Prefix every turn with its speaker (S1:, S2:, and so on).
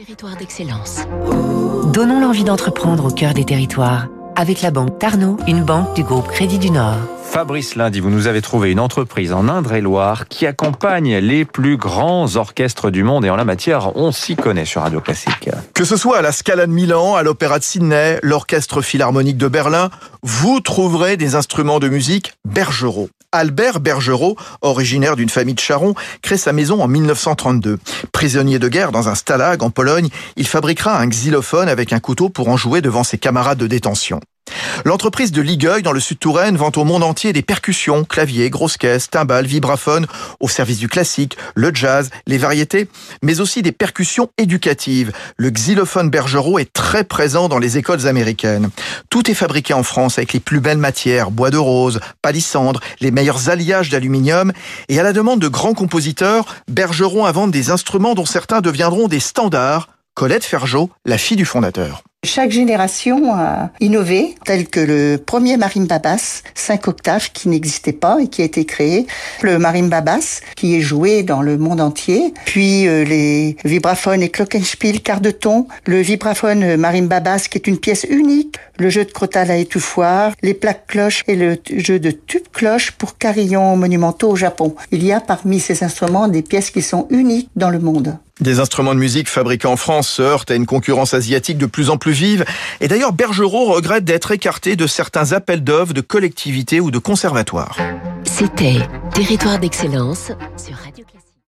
S1: Territoire d'excellence.
S2: Donnons l'envie d'entreprendre au cœur des territoires. Avec la banque Tarno, une banque du groupe Crédit du Nord.
S3: Fabrice Lundi, vous nous avez trouvé une entreprise en Indre-et-Loire qui accompagne les plus grands orchestres du monde et en la matière, on s'y connaît sur Radio Classique.
S4: Que ce soit à la Scala de Milan, à l'Opéra de Sydney, l'Orchestre Philharmonique de Berlin, vous trouverez des instruments de musique Bergerot. Albert Bergerot, originaire d'une famille de charron, crée sa maison en 1932. Prisonnier de guerre dans un stalag en Pologne, il fabriquera un xylophone avec un couteau pour en jouer devant ses camarades de détention. L'entreprise de Ligueuil, dans le sud Touraine, vend au monde entier des percussions, claviers, grosses caisses, timbales, vibraphones, au service du classique, le jazz, les variétés, mais aussi des percussions éducatives. Le xylophone Bergerot est très présent dans les écoles américaines. Tout est fabriqué en France avec les plus belles matières, bois de rose, palissandre, les meilleurs alliages d'aluminium, et à la demande de grands compositeurs, Bergeron invente des instruments dont certains deviendront des standards. Colette Ferjot, la fille du fondateur.
S5: Chaque génération a innové, tel que le premier marimba basse, 5 octaves, qui n'existait pas et qui a été créé. Le marimba basse, qui est joué dans le monde entier. Puis euh, les vibraphones et glockenspiel, quart de ton. Le vibraphone marimba basse, qui est une pièce unique. Le jeu de crotal à étouffoir. Les plaques cloches et le jeu de tube cloche pour carillons monumentaux au Japon. Il y a parmi ces instruments des pièces qui sont uniques dans le monde.
S4: Des instruments de musique fabriqués en France se heurtent à une concurrence asiatique de plus en plus vive. Et d'ailleurs, Bergerot regrette d'être écarté de certains appels d'œuvres de collectivités ou de conservatoires.
S1: C'était Territoire d'excellence sur Radio